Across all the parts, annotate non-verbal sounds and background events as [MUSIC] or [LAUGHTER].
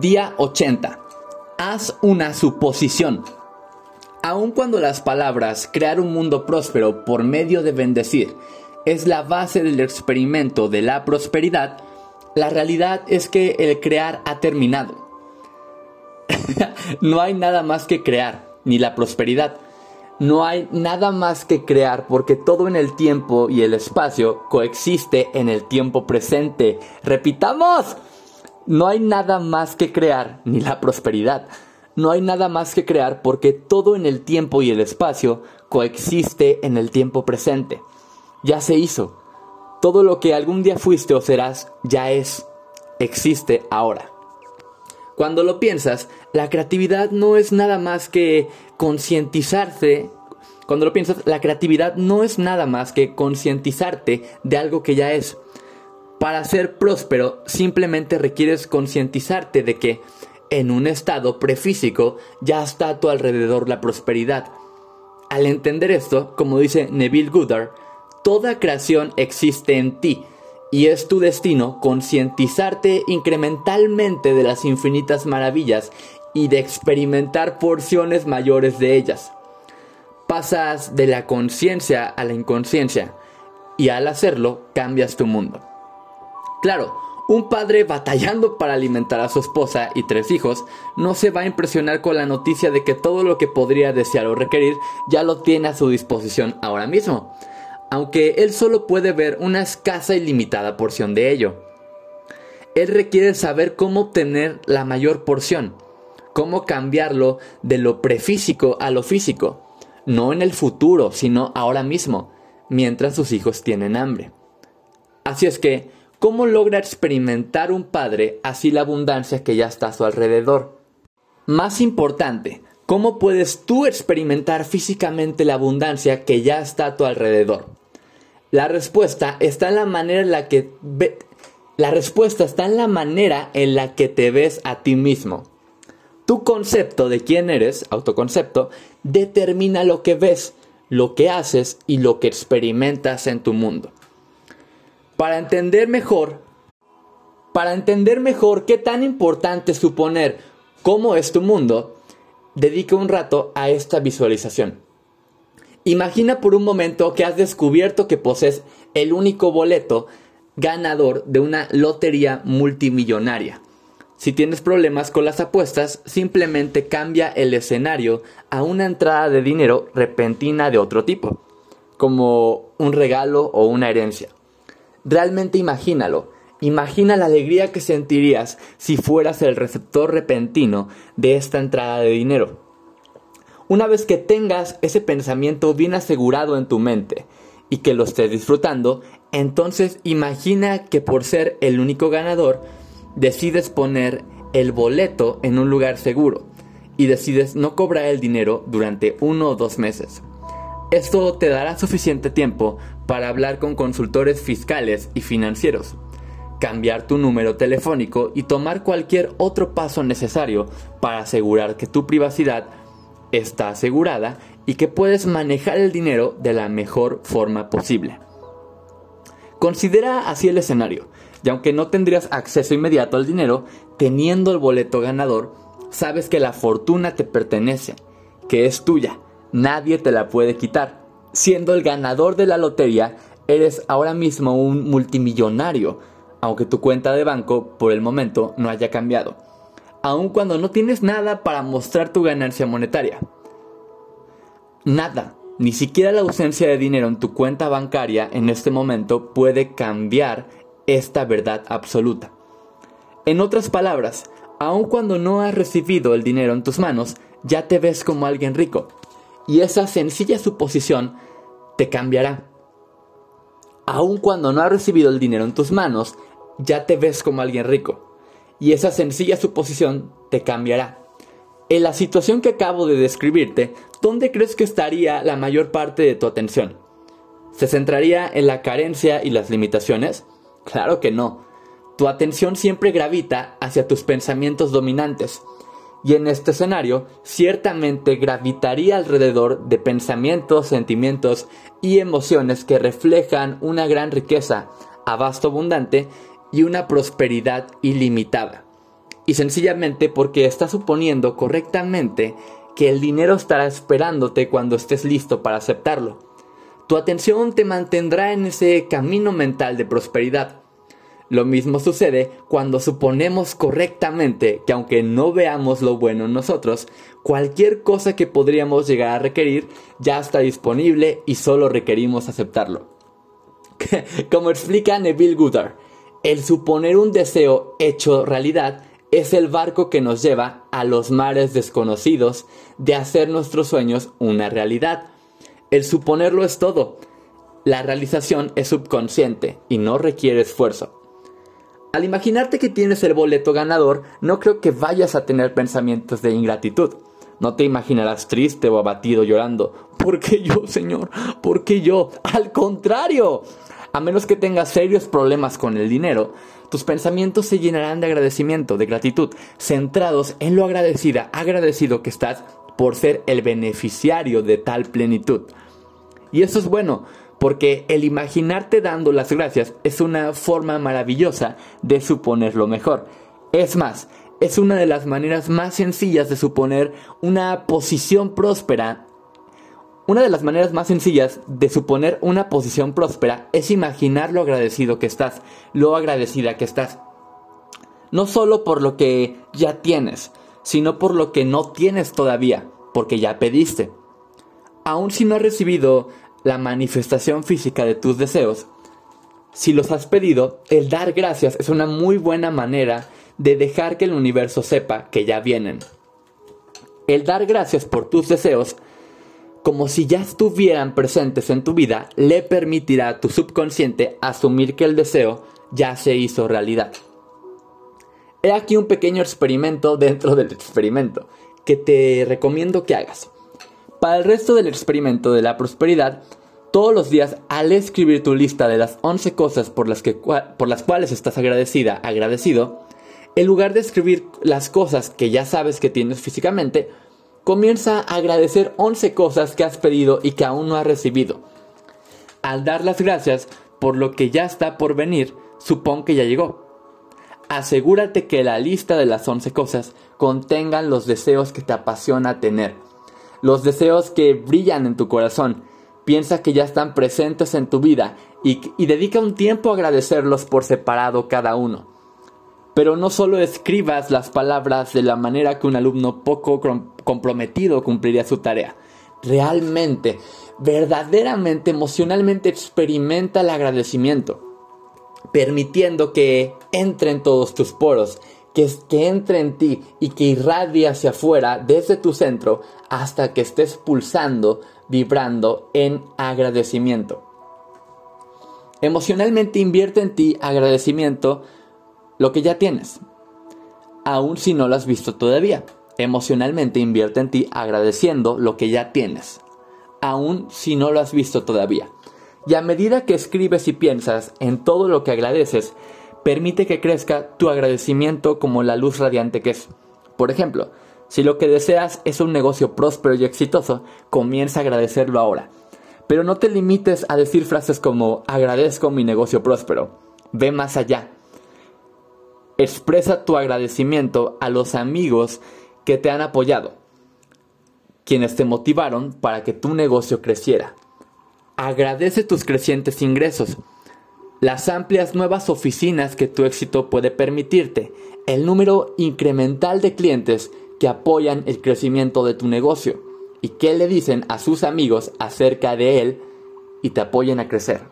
Día 80. Haz una suposición. Aun cuando las palabras crear un mundo próspero por medio de bendecir es la base del experimento de la prosperidad, la realidad es que el crear ha terminado. [LAUGHS] no hay nada más que crear, ni la prosperidad. No hay nada más que crear porque todo en el tiempo y el espacio coexiste en el tiempo presente. Repitamos. No hay nada más que crear, ni la prosperidad. No hay nada más que crear porque todo en el tiempo y el espacio coexiste en el tiempo presente. Ya se hizo. Todo lo que algún día fuiste o serás ya es, existe ahora. Cuando lo piensas, la creatividad no es nada más que concientizarse. Cuando lo piensas, la creatividad no es nada más que concientizarte de algo que ya es. Para ser próspero simplemente requieres concientizarte de que en un estado prefísico ya está a tu alrededor la prosperidad. Al entender esto, como dice Neville Goddard, toda creación existe en ti y es tu destino concientizarte incrementalmente de las infinitas maravillas y de experimentar porciones mayores de ellas. Pasas de la conciencia a la inconsciencia y al hacerlo cambias tu mundo. Claro, un padre batallando para alimentar a su esposa y tres hijos no se va a impresionar con la noticia de que todo lo que podría desear o requerir ya lo tiene a su disposición ahora mismo, aunque él solo puede ver una escasa y limitada porción de ello. Él requiere saber cómo obtener la mayor porción, cómo cambiarlo de lo prefísico a lo físico, no en el futuro, sino ahora mismo, mientras sus hijos tienen hambre. Así es que, ¿Cómo logra experimentar un padre así la abundancia que ya está a su alrededor? Más importante, ¿cómo puedes tú experimentar físicamente la abundancia que ya está a tu alrededor? La respuesta está en la manera en la que la respuesta está en la manera en la que te ves a ti mismo. Tu concepto de quién eres, autoconcepto, determina lo que ves, lo que haces y lo que experimentas en tu mundo. Para entender mejor, para entender mejor qué tan importante suponer cómo es tu mundo, dedica un rato a esta visualización. Imagina por un momento que has descubierto que posees el único boleto ganador de una lotería multimillonaria. Si tienes problemas con las apuestas, simplemente cambia el escenario a una entrada de dinero repentina de otro tipo, como un regalo o una herencia. Realmente imagínalo. Imagina la alegría que sentirías si fueras el receptor repentino de esta entrada de dinero. Una vez que tengas ese pensamiento bien asegurado en tu mente y que lo estés disfrutando, entonces imagina que por ser el único ganador, decides poner el boleto en un lugar seguro y decides no cobrar el dinero durante uno o dos meses. Esto te dará suficiente tiempo para hablar con consultores fiscales y financieros, cambiar tu número telefónico y tomar cualquier otro paso necesario para asegurar que tu privacidad está asegurada y que puedes manejar el dinero de la mejor forma posible. Considera así el escenario, y aunque no tendrías acceso inmediato al dinero, teniendo el boleto ganador, sabes que la fortuna te pertenece, que es tuya, nadie te la puede quitar. Siendo el ganador de la lotería, eres ahora mismo un multimillonario, aunque tu cuenta de banco por el momento no haya cambiado, aun cuando no tienes nada para mostrar tu ganancia monetaria. Nada, ni siquiera la ausencia de dinero en tu cuenta bancaria en este momento puede cambiar esta verdad absoluta. En otras palabras, aun cuando no has recibido el dinero en tus manos, ya te ves como alguien rico, y esa sencilla suposición te cambiará. Aun cuando no has recibido el dinero en tus manos, ya te ves como alguien rico. Y esa sencilla suposición te cambiará. En la situación que acabo de describirte, ¿dónde crees que estaría la mayor parte de tu atención? ¿Se centraría en la carencia y las limitaciones? Claro que no. Tu atención siempre gravita hacia tus pensamientos dominantes, y en este escenario ciertamente gravitaría alrededor de pensamientos, sentimientos y emociones que reflejan una gran riqueza, abasto abundante y una prosperidad ilimitada. Y sencillamente porque estás suponiendo correctamente que el dinero estará esperándote cuando estés listo para aceptarlo. Tu atención te mantendrá en ese camino mental de prosperidad. Lo mismo sucede cuando suponemos correctamente que aunque no veamos lo bueno en nosotros, cualquier cosa que podríamos llegar a requerir ya está disponible y solo requerimos aceptarlo. [LAUGHS] Como explica Neville Goddard, el suponer un deseo hecho realidad es el barco que nos lleva a los mares desconocidos de hacer nuestros sueños una realidad. El suponerlo es todo. La realización es subconsciente y no requiere esfuerzo. Al imaginarte que tienes el boleto ganador, no creo que vayas a tener pensamientos de ingratitud. No te imaginarás triste o abatido llorando. ¿Por qué yo, Señor? ¿Por qué yo? Al contrario. A menos que tengas serios problemas con el dinero, tus pensamientos se llenarán de agradecimiento, de gratitud, centrados en lo agradecida, agradecido que estás por ser el beneficiario de tal plenitud. Y eso es bueno, porque el imaginarte dando las gracias es una forma maravillosa de suponer lo mejor. Es más, es una de las maneras más sencillas de suponer una posición próspera. Una de las maneras más sencillas de suponer una posición próspera es imaginar lo agradecido que estás, lo agradecida que estás. No solo por lo que ya tienes, sino por lo que no tienes todavía, porque ya pediste. Aun si no has recibido la manifestación física de tus deseos, si los has pedido, el dar gracias es una muy buena manera de dejar que el universo sepa que ya vienen. El dar gracias por tus deseos, como si ya estuvieran presentes en tu vida, le permitirá a tu subconsciente asumir que el deseo ya se hizo realidad. He aquí un pequeño experimento dentro del experimento que te recomiendo que hagas. Para el resto del experimento de la prosperidad, todos los días al escribir tu lista de las 11 cosas por las, que, por las cuales estás agradecida, agradecido, en lugar de escribir las cosas que ya sabes que tienes físicamente, comienza a agradecer 11 cosas que has pedido y que aún no has recibido. Al dar las gracias por lo que ya está por venir, supón que ya llegó. Asegúrate que la lista de las 11 cosas contengan los deseos que te apasiona tener los deseos que brillan en tu corazón. Piensa que ya están presentes en tu vida y, dedica un tiempo a agradecerlos por separado cada uno. Pero no solo escribas las palabras de la manera que un alumno poco comprometido cumpliría su tarea. Realmente, verdaderamente, emocionalmente experimenta el agradecimiento, permitiendo que entre en todos tus poros que, que entre en ti y que irradie hacia afuera desde tu centro hasta que estés pulsando, vibrando en agradecimiento. Emocionalmente invierte en ti agradecimiento lo que ya tienes, aun si no lo has visto todavía. Emocionalmente invierte en ti agradeciendo lo que ya tienes, aun si no lo has visto todavía. Y a medida que escribes y piensas en todo lo que agradeces, permite que crezca tu agradecimiento como la luz radiante que es. Por ejemplo, si lo que deseas es un negocio próspero y exitoso, comienza a agradecerlo ahora. Pero no te limites a decir frases como agradezco mi negocio próspero. Ve más allá. Expresa tu agradecimiento a los amigos que te han apoyado, quienes te motivaron para que tu negocio creciera. Agradece tus crecientes ingresos las amplias nuevas oficinas que tu éxito puede permitirte, el número incremental de clientes que apoyan el crecimiento de tu negocio y qué le dicen a sus amigos acerca de él y te apoyen a crecer.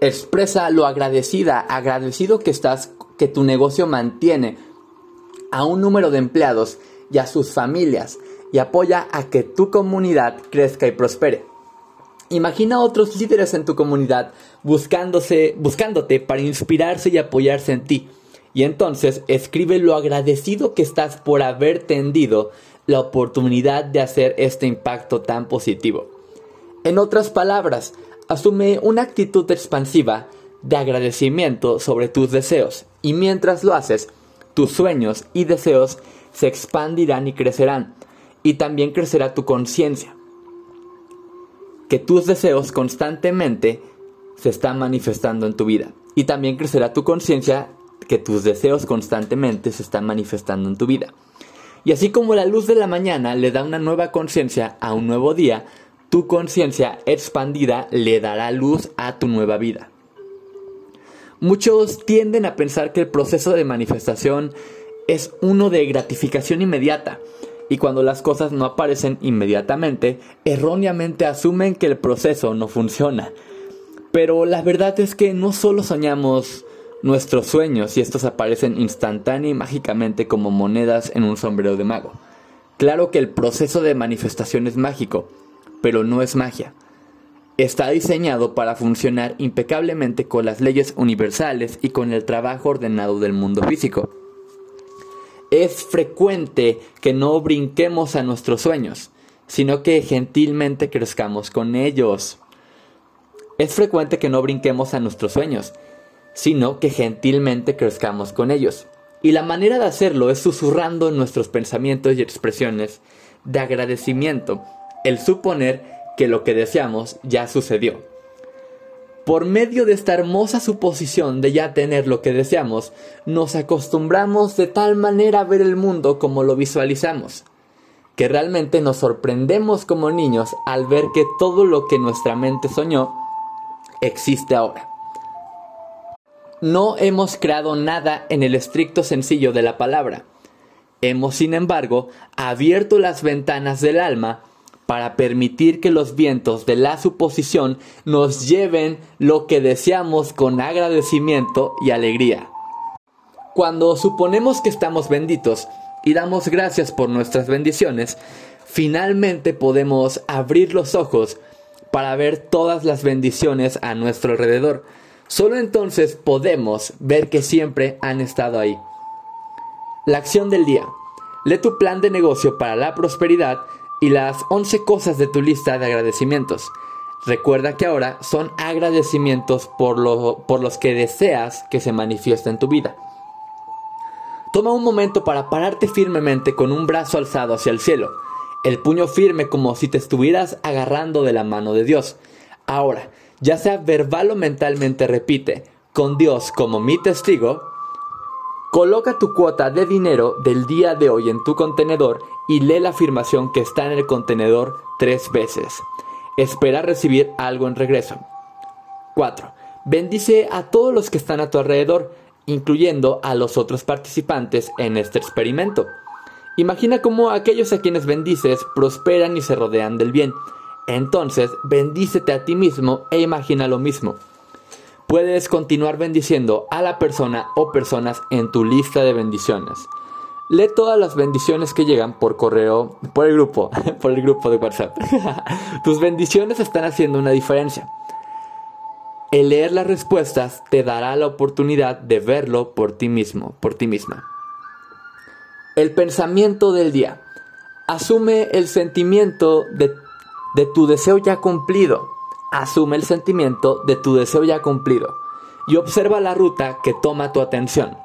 Expresa lo agradecida, agradecido que estás que tu negocio mantiene a un número de empleados y a sus familias y apoya a que tu comunidad crezca y prospere. Imagina otros líderes en tu comunidad buscándose, buscándote para inspirarse y apoyarse en ti. Y entonces escribe lo agradecido que estás por haber tendido la oportunidad de hacer este impacto tan positivo. En otras palabras, asume una actitud expansiva de agradecimiento sobre tus deseos y mientras lo haces, tus sueños y deseos se expandirán y crecerán y también crecerá tu conciencia que tus deseos constantemente se están manifestando en tu vida. Y también crecerá tu conciencia que tus deseos constantemente se están manifestando en tu vida. Y así como la luz de la mañana le da una nueva conciencia a un nuevo día, tu conciencia expandida le dará luz a tu nueva vida. Muchos tienden a pensar que el proceso de manifestación es uno de gratificación inmediata, y cuando las cosas no aparecen inmediatamente, erróneamente asumen que el proceso no funciona. Pero la verdad es que no solo soñamos nuestros sueños y estos aparecen instantánea y mágicamente como monedas en un sombrero de mago. Claro que el proceso de manifestación es mágico, pero no es magia. Está diseñado para funcionar impecablemente con las leyes universales y con el trabajo ordenado del mundo físico. Es frecuente que no brinquemos a nuestros sueños, sino que gentilmente crezcamos con ellos. Es frecuente que no brinquemos a nuestros sueños, sino que gentilmente crezcamos con ellos. Y la manera de hacerlo es susurrando nuestros pensamientos y expresiones de agradecimiento, el suponer que lo que deseamos ya sucedió. Por medio de esta hermosa suposición de ya tener lo que deseamos, nos acostumbramos de tal manera a ver el mundo como lo visualizamos, que realmente nos sorprendemos como niños al ver que todo lo que nuestra mente soñó existe ahora. No hemos creado nada en el estricto sencillo de la palabra. Hemos, sin embargo, abierto las ventanas del alma para permitir que los vientos de la suposición nos lleven lo que deseamos con agradecimiento y alegría. Cuando suponemos que estamos benditos y damos gracias por nuestras bendiciones, finalmente podemos abrir los ojos para ver todas las bendiciones a nuestro alrededor Solo entonces podemos ver que siempre han estado ahí. La acción del día. Lee tu plan de negocio para la prosperidad y las 11 cosas de tu lista de agradecimientos. Recuerda que ahora son agradecimientos por, por los que deseas que se manifieste en tu vida. Toma un momento para pararte firmemente con un brazo alzado hacia el cielo, el puño firme como si te estuvieras agarrando de la mano de Dios. Ahora, ya sea verbal o mentalmente repite, con Dios como mi testigo, coloca tu cuota de dinero del día de hoy en tu contenedor y lee la afirmación que está en el contenedor tres veces. Espera recibir algo en regreso. 4. Bendice a todos los que están a tu alrededor, incluyendo a los otros participantes en este experimento. Imagina cómo aquellos a quienes bendices prosperan y se rodean del bien. Entonces, bendícete a ti mismo e imagina lo mismo. Puedes continuar bendiciendo a la persona o personas en tu lista de bendiciones. Lee todas las bendiciones que llegan por correo, por el grupo, [LAUGHS] por el grupo de WhatsApp. [LAUGHS] Tus bendiciones están haciendo una diferencia. El leer las respuestas te dará la oportunidad de verlo por ti mismo, por ti misma. El pensamiento del día. Asume el sentimiento de de tu deseo ya cumplido. Asume el sentimiento de tu deseo ya cumplido y observa la ruta que toma tu atención.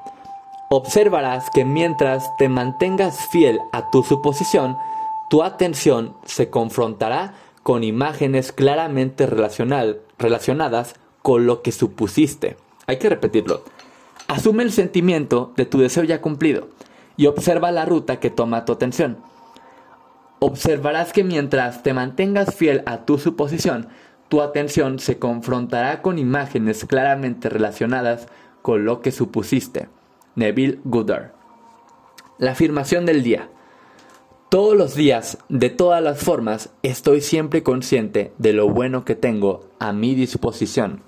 Observarás que mientras te mantengas fiel a tu suposición, tu atención se confrontará con imágenes claramente relacionadas con lo que supusiste. Hay que repetirlo. Asume el sentimiento de tu deseo ya cumplido y observa la ruta que toma tu atención. Observarás que mientras te mantengas fiel a tu suposición, tu atención se confrontará con imágenes claramente relacionadas con lo que supusiste. Neville. La afirmación del día. Todos los días, de todas las formas, estoy siempre consciente de lo bueno que tengo a mi disposición.